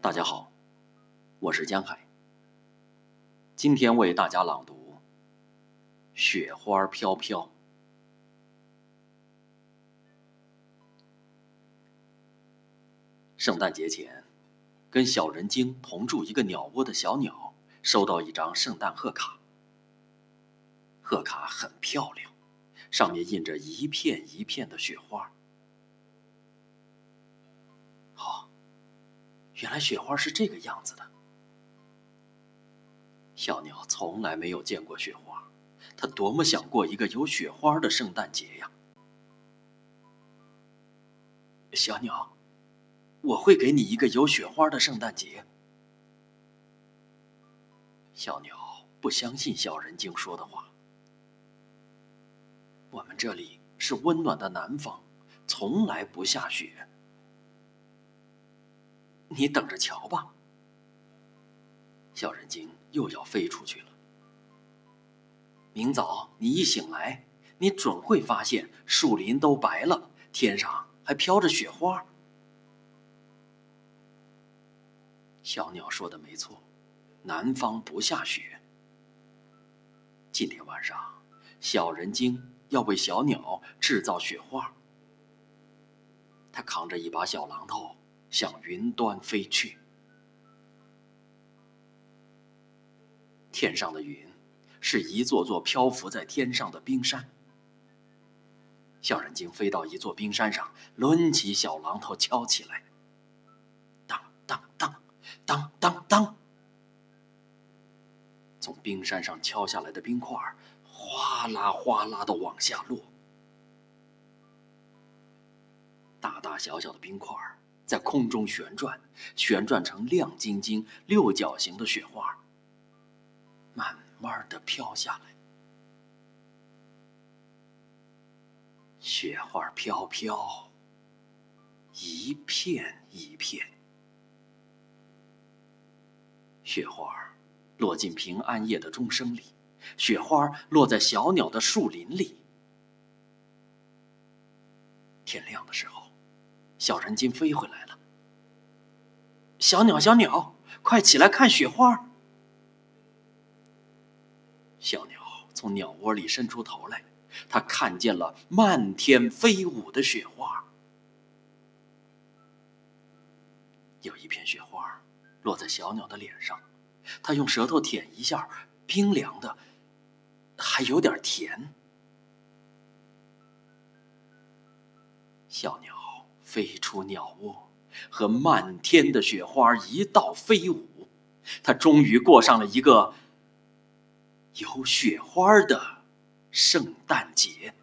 大家好，我是江海。今天为大家朗读《雪花飘飘》。圣诞节前，跟小人精同住一个鸟窝的小鸟收到一张圣诞贺卡。贺卡很漂亮，上面印着一片一片的雪花。原来雪花是这个样子的。小鸟从来没有见过雪花，它多么想过一个有雪花的圣诞节呀！小鸟，我会给你一个有雪花的圣诞节。小鸟不相信小人精说的话。我们这里是温暖的南方，从来不下雪。你等着瞧吧。小人精又要飞出去了。明早你一醒来，你准会发现树林都白了，天上还飘着雪花。小鸟说的没错，南方不下雪。今天晚上，小人精。要为小鸟制造雪花，他扛着一把小榔头向云端飞去。天上的云是一座座漂浮在天上的冰山。小人精飞到一座冰山上，抡起小榔头敲起来，当当当当当当，从冰山上敲下来的冰块哗啦哗啦的往下落，大大小小的冰块在空中旋转，旋转成亮晶晶、六角形的雪花，慢慢的飘下来。雪花飘飘，一片一片，雪花落进平安夜的钟声里。雪花落在小鸟的树林里。天亮的时候，小人精飞回来了。小鸟，小鸟，快起来看雪花！小鸟从鸟窝里伸出头来，它看见了漫天飞舞的雪花。有一片雪花落在小鸟的脸上，它用舌头舔一下，冰凉的。还有点甜。小鸟飞出鸟窝，和漫天的雪花一道飞舞，他终于过上了一个有雪花的圣诞节。